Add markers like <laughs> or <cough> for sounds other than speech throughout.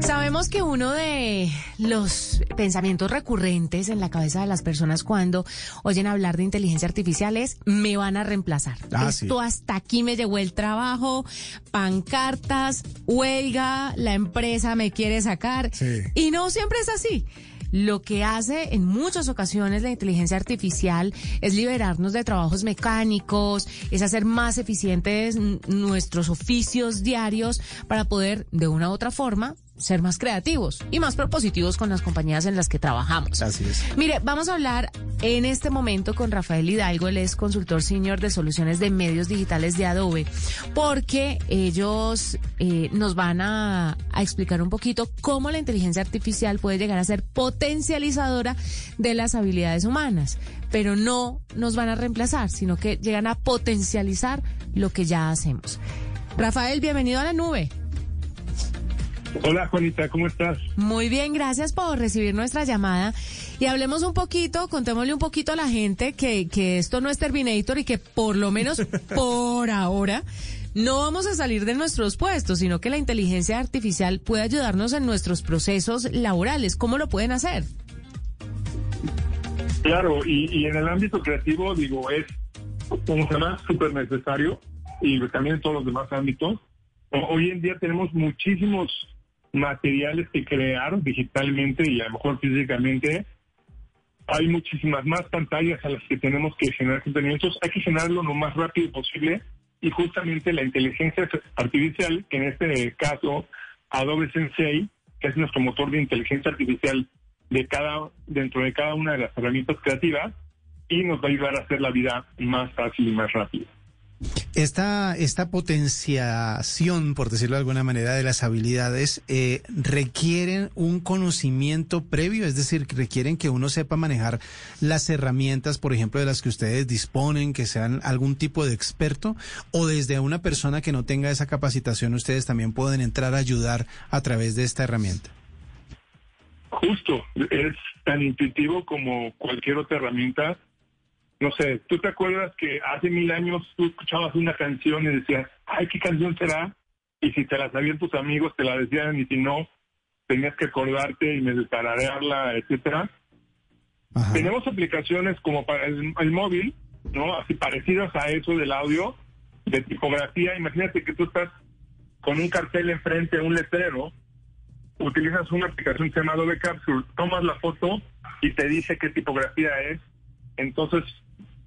Sabemos que uno de los pensamientos recurrentes en la cabeza de las personas cuando oyen hablar de inteligencia artificial es me van a reemplazar. Ah, Esto sí. hasta aquí me llegó el trabajo, pancartas, huelga, la empresa me quiere sacar. Sí. Y no siempre es así. Lo que hace en muchas ocasiones la inteligencia artificial es liberarnos de trabajos mecánicos, es hacer más eficientes nuestros oficios diarios para poder, de una u otra forma, ser más creativos y más propositivos con las compañías en las que trabajamos. Así es. Mire, vamos a hablar en este momento con Rafael Hidalgo, él es consultor senior de soluciones de medios digitales de Adobe, porque ellos eh, nos van a, a explicar un poquito cómo la inteligencia artificial puede llegar a ser potencializadora de las habilidades humanas, pero no nos van a reemplazar, sino que llegan a potencializar lo que ya hacemos. Rafael, bienvenido a la nube. Hola Juanita, ¿cómo estás? Muy bien, gracias por recibir nuestra llamada. Y hablemos un poquito, contémosle un poquito a la gente que, que esto no es Terminator y que por lo menos <laughs> por ahora no vamos a salir de nuestros puestos, sino que la inteligencia artificial puede ayudarnos en nuestros procesos laborales. ¿Cómo lo pueden hacer? Claro, y, y en el ámbito creativo, digo, es como se llama súper necesario y también en todos los demás ámbitos. Hoy en día tenemos muchísimos materiales que crear digitalmente y a lo mejor físicamente. Hay muchísimas más pantallas a las que tenemos que generar contenidos. Hay que generarlo lo más rápido posible y justamente la inteligencia artificial, que en este caso Adobe Sensei, que es nuestro motor de inteligencia artificial de cada dentro de cada una de las herramientas creativas y nos va a ayudar a hacer la vida más fácil y más rápida. Esta, esta potenciación, por decirlo de alguna manera, de las habilidades, eh, requieren un conocimiento previo, es decir, requieren que uno sepa manejar las herramientas, por ejemplo, de las que ustedes disponen, que sean algún tipo de experto, o desde una persona que no tenga esa capacitación, ustedes también pueden entrar a ayudar a través de esta herramienta. Justo, es tan intuitivo como cualquier otra herramienta. No sé, ¿tú te acuerdas que hace mil años tú escuchabas una canción y decías, ay, ¿qué canción será? Y si te la sabían tus amigos, te la decían, y si no, tenías que acordarte y medio tararearla, etcétera. Ajá. Tenemos aplicaciones como para el, el móvil, ¿no? Así parecidas a eso del audio, de tipografía. Imagínate que tú estás con un cartel enfrente, un letrero, utilizas una aplicación que se llama Adobe Capture, tomas la foto y te dice qué tipografía es. Entonces,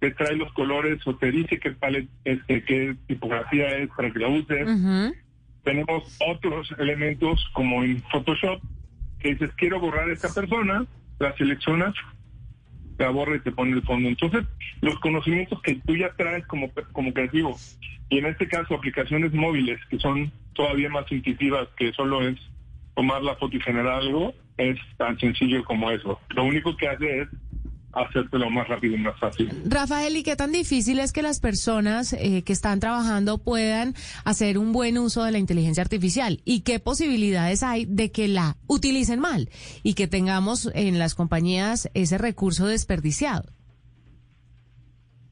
te trae los colores o te dice qué palet, este, qué tipografía es para que la uses. Ujú. Tenemos otros elementos como en Photoshop que dices quiero borrar a esta persona, la seleccionas, la borra y te pone el fondo. Entonces, los conocimientos que tú ya traes como, como creativo, y en este caso aplicaciones móviles que son todavía más intuitivas, que solo es tomar la foto y generar algo, es tan sencillo como eso. Lo único que hace es hacértelo más rápido y más fácil. Rafael, ¿y qué tan difícil es que las personas eh, que están trabajando puedan hacer un buen uso de la inteligencia artificial? ¿Y qué posibilidades hay de que la utilicen mal y que tengamos en las compañías ese recurso desperdiciado?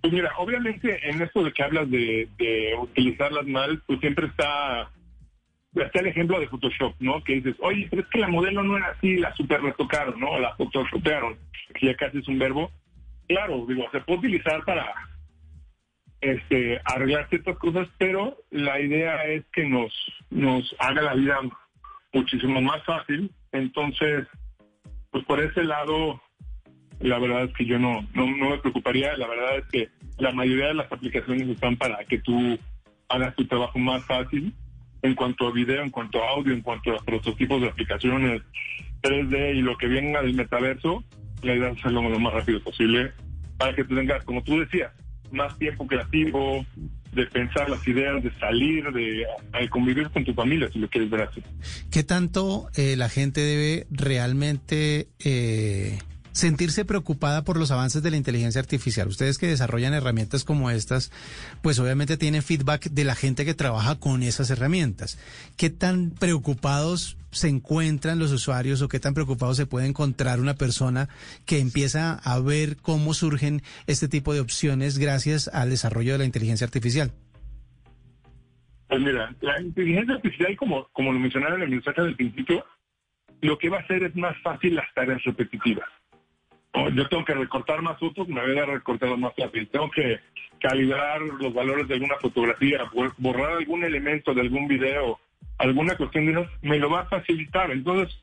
Pues mira, obviamente en esto de que hablas de, de utilizarlas mal, pues siempre está, está el ejemplo de Photoshop, ¿no? Que dices, oye, pero es que la modelo no era así, la super retocaron, ¿no? La photoshopearon, que ya casi es un verbo. Claro, digo, se puede utilizar para este, arreglar ciertas cosas, pero la idea es que nos, nos haga la vida muchísimo más fácil. Entonces, pues por ese lado, la verdad es que yo no, no, no me preocuparía. La verdad es que la mayoría de las aplicaciones están para que tú hagas tu trabajo más fácil en cuanto a video, en cuanto a audio, en cuanto a prototipos de aplicaciones 3D y lo que venga del metaverso, la idea es hacerlo lo más rápido posible para que tú tengas, como tú decías, más tiempo creativo, de pensar las ideas, de salir, de, de convivir con tu familia, si lo quieres ver así. ¿Qué tanto eh, la gente debe realmente eh, sentirse preocupada por los avances de la inteligencia artificial? Ustedes que desarrollan herramientas como estas, pues obviamente tienen feedback de la gente que trabaja con esas herramientas. ¿Qué tan preocupados se encuentran los usuarios o qué tan preocupados se puede encontrar una persona que empieza a ver cómo surgen este tipo de opciones gracias al desarrollo de la inteligencia artificial? Pues mira, la inteligencia artificial, como, lo mencionaron en el mensaje del principio, lo que va a hacer es más fácil las tareas repetitivas. Oh, Yo tengo que recortar más fotos, me voy a recortar más fácil. Tengo que calibrar los valores de alguna fotografía, bor- borrar algún elemento de algún video, alguna cuestión de me lo va a facilitar. Entonces,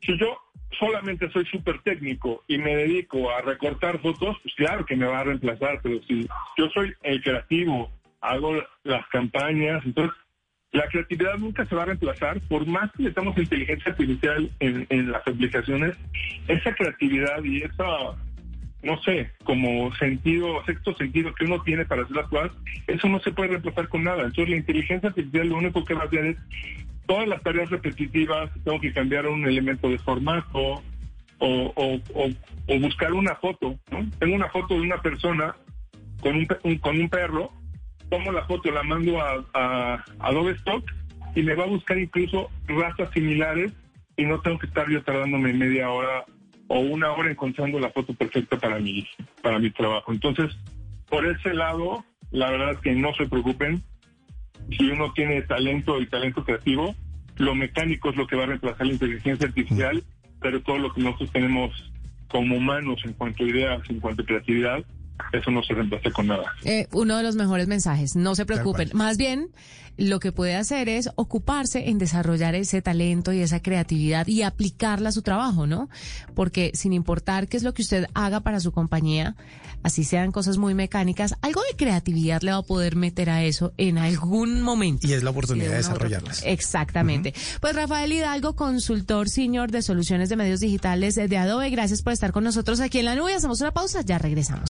si yo solamente soy súper técnico y me dedico a recortar fotos, pues claro que me va a reemplazar, pero si yo soy el creativo, hago las campañas, entonces la creatividad nunca se va a reemplazar, por más que metamos inteligencia artificial en, en las aplicaciones, esa creatividad y esa, no sé, como sentido, sexto sentido que uno tiene para hacer las cosas, eso no se puede reemplazar con nada. Entonces la inteligencia artificial lo único que va a hacer es todas las tareas repetitivas, tengo que cambiar un elemento de formato o, buscar una foto. ¿no? Tengo una foto de una persona con un, un- con un perro, tomo la foto, la mando a, a Adobe Stock y me va a buscar incluso razas similares y no tengo que estar yo tardándome media hora o una hora encontrando la foto perfecta para mi, para mi trabajo. Entonces, por ese lado, la verdad es que no se preocupen. Si uno tiene talento y talento creativo, lo mecánico es lo que va a reemplazar la inteligencia artificial, pero todo lo que nosotros tenemos como humanos en cuanto a ideas, en cuanto a creatividad, eso no se reemplaza con nada. Eh, uno de los mejores mensajes, no se preocupen. Más bien, lo que puede hacer es ocuparse en desarrollar ese talento y esa creatividad y aplicarla a su trabajo, ¿no? Porque sin importar qué es lo que usted haga para su compañía, así sean cosas muy mecánicas, algo de creatividad le va a poder meter a eso en algún momento. Y es la oportunidad de otra desarrollarlas. Exactamente. Pues Rafael Hidalgo, consultor senior de soluciones de medios digitales de Adobe, gracias por estar con nosotros aquí en la nube. Hacemos una pausa, ya regresamos.